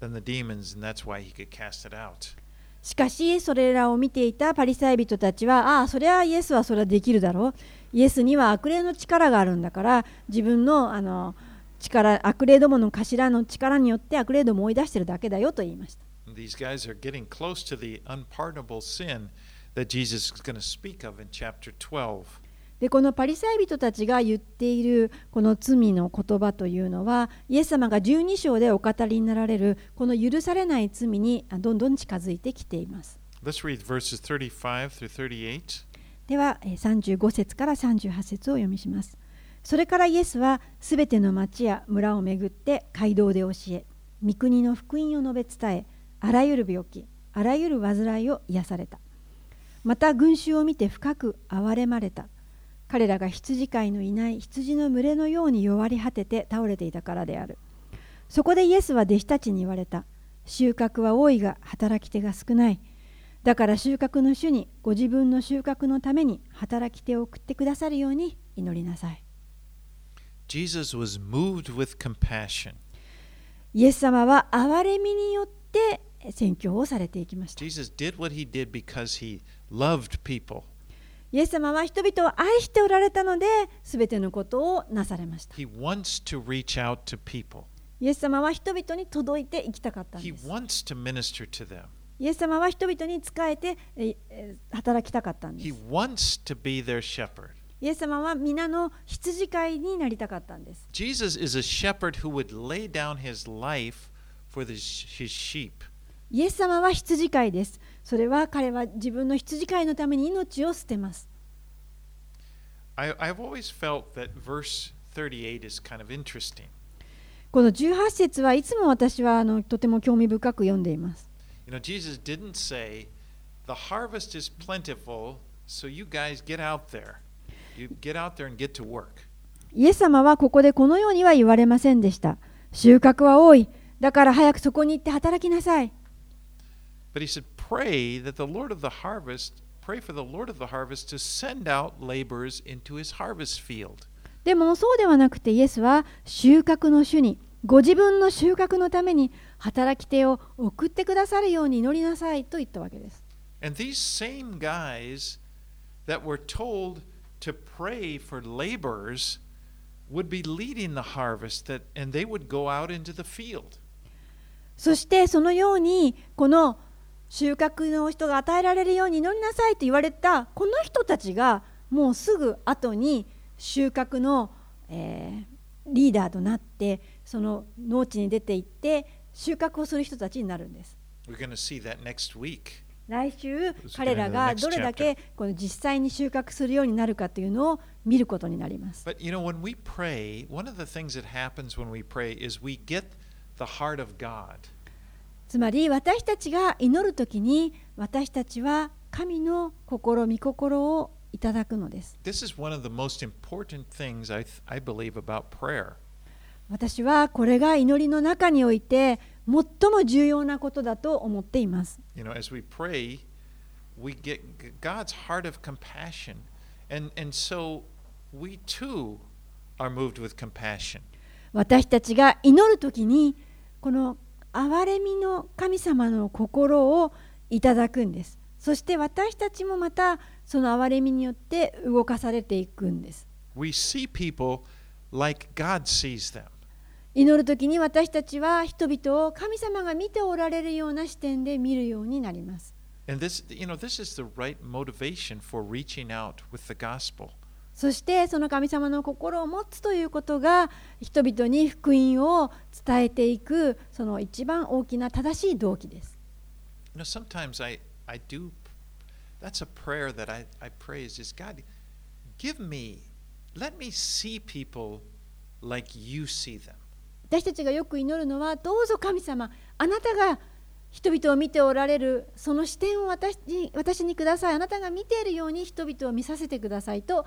A: than the demons, and that's why he could cast it out.
B: しかしそれらを見ていたパリサイ人たちはああそれはイエスはそれはできるだろうイエスには悪霊の力があるんだから自分のあの力悪霊どもの頭の力によって悪霊どもを追い出してるだけだよと言いました。
A: These guys are getting close to the unpardonable sin that Jesus is going to speak of in chapter 12.
B: でこのパリサイ人たちが言っているこの罪の言葉というのはイエス様が12章でお語りになられるこの許されない罪にどんどん近づいてきています。
A: Let's read verses 35 through 38.
B: ではえー35節から38節をお読みします。それからイエスはすべての町や村を巡って街道で教え、御国の福音を述べ伝え、あらゆる病気、あらゆる患いを癒された。また群衆を見て深く憐れまれた。彼らが羊飼いのいない羊の群れのように弱り果てて倒れていたからである。そこでイエスは弟子たちに言われた。収穫は多いが働き手が少ない。だから収穫の主にご自分の収穫のために働き手を送ってくださるように祈りなさい。
A: Jesus was moved with compassion.
B: イエス様は憐れみによって宣教をされていきました。
A: Jesus did what he did because he loved people.
B: イエス様は人々を愛しておられたので、すべてのことをなされました。イエス様は人々に届いていきたかったんです。イエス様は人々に仕えて働きたかったんです。イエス様は皆の羊飼いになりたかったんです。
A: イエス様は羊飼いになりたかったんです。
B: イエス様は羊飼いです。それは彼は自分の羊飼いのために命を捨てます。
A: I, I've always felt that verse 38 is kind of interesting.
B: この18節はいつも私はあのとても興味深く読んでいます。
A: You know, Jesus didn't say, The harvest is plentiful, so you guys get out there. You get out there and get to work.
B: イエス様はここでこのようには言われませんでした。収穫は多い。だから早くそこに行って働きなさい。
A: But he said, Pray that the Lord of the harvest, pray for the Lord of the harvest to send out laborers into his harvest field.
B: でもそうではなくてイエスは収穫の主にご自分の収穫のために働き手を送ってくださるように祈りなさいと言ったわけです。
A: And these same guys that were told to pray for laborers would be leading the harvest that and they would go out into the field.
B: そしてそのようにこの収穫の人が与えられるように祈りなさいと言われたこの人たちがもうすぐ後に収穫の、えー、リーダーとなってその農地に出て行って収穫をする人たちになるんです。来週彼らがどれだけこの実際に収穫するようになるかというのを見ることになります。
A: But, you know, pray,
B: つまり私たちが祈るときに私たちは神の心、御心をいただくのです。
A: This is one of the most important things I, I believe about prayer.
B: 私はこれが祈りの中において最も重要なことだと思っています。
A: You know, as we pray, we get God's heart of compassion. And, and so we too are moved with compassion.
B: 私たちが祈るときにこの憐れみの神様の心をいただくんです。そして私たちもまたその憐れみによって動かされていくんです。
A: We see people like God sees them.
B: 祈るときに私たちは人々を神様が見ておられるような視点で見るようになります。
A: And this, you know, this is the right motivation for reaching out with the gospel.
B: そしてその神様の心を持つということが人々に福音を伝えていくその一番大きな正しい動機です。
A: You know, sometimes I, I do, that's a prayer that I, I pray is just God, give me, let me see people like you see them.
B: 私たちがよく祈るのはどうぞ神様あなたが人々を見ておられるその視点を私に私にくださいあなたが見ているように人々を見させてくださいと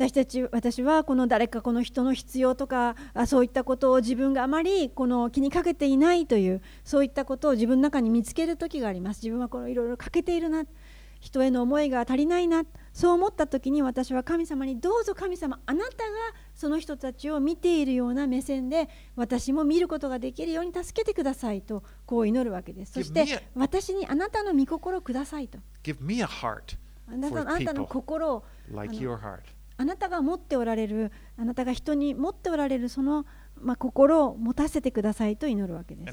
B: 私たち私はこの誰かこの人の必要とかあそういったことを自分があまりこの気にかけていないというそういったことを自分の中に見つける時があります。自分はこのいろいろ欠けているな。人への思いが足りないな。そう思った時に私は神様にどうぞ神様あなたがその人たちを見ているような目線で私も見ることができるように助けてくださいとこう祈るわけです。そして私にあなたの御心をくださいと。あなたの心を
A: like your heart.
B: あなたが持っておられるあなたが人に持っておられるその、まあ、心を持たせてくださいと祈るわけです.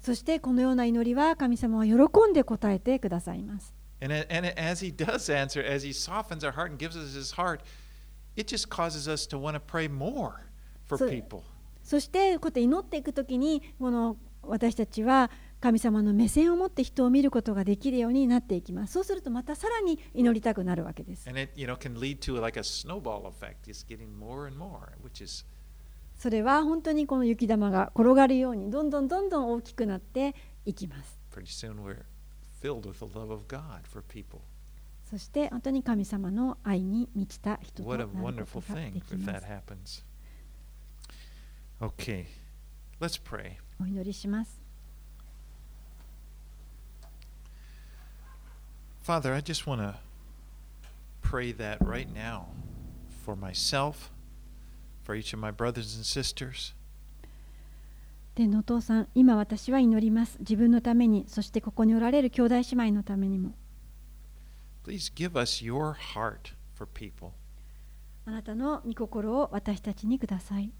B: そしてこのような祈りは神様は喜んで答えてくださいます
A: And, as He does answer, as He softens our heart and gives us His heart, it just causes us to want to pray more for people.
B: そしてこうやって祈っていくときにこの私たちは神様の目線を持って人を見ることができるようになっていきます。そうするとまたさらに祈りたくなるわけです。それは本当にこの雪玉が転がるようにどんどんどんどん大きくなっていきます。そして本当に神様の愛に満ちた人となることがでます。
A: Okay.
B: お祈りします。
A: Father, I just want to pray that right now for myself, for each of my brothers and sisters,
B: 天のお父さん今私は祈ります自分のためにそしてここにおられる兄弟姉妹のためにも
A: please give us your heart for people.
B: あなたの御心を私たちにください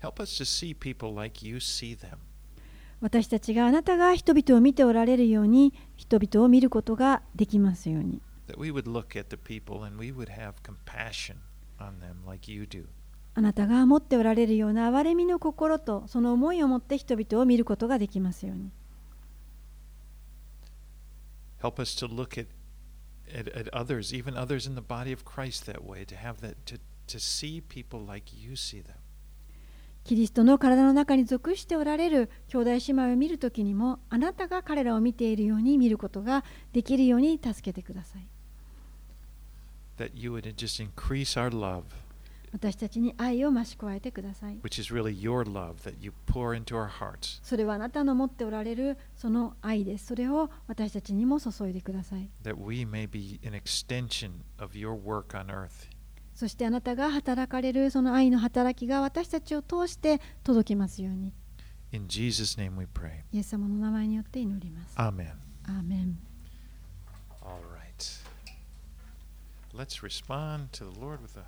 A: Help us to see people like you see them.
B: 私たちがあなたが人々を見ておられるように人々を見ることができますように.あなたが持っておられるような憐れみの心とその思いを持って人々を見ることができますように
A: Help us to look at, at, at others, even others in the body of Christ that way, to have that to, to see people like you see them.
B: キリストの体の中に属しておられる兄弟姉妹を見るときにも、あなたが彼らを見ているように見ることができるように助けてください。私たちに愛を増し加えてください。それはあなたの持っておられるその愛です。それを私たちにも注いでください。そしてあなたが働かれるその愛の働きが私たちを通して届きますように
A: In Jesus' name we pray.
B: イエス様の名前によって祈ります
A: Amen.
B: アーメン
A: All right. Let's respond to the Lord with a